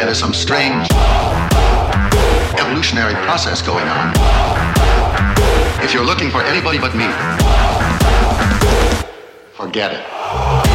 There is some strange evolutionary process going on. If you're looking for anybody but me, forget it.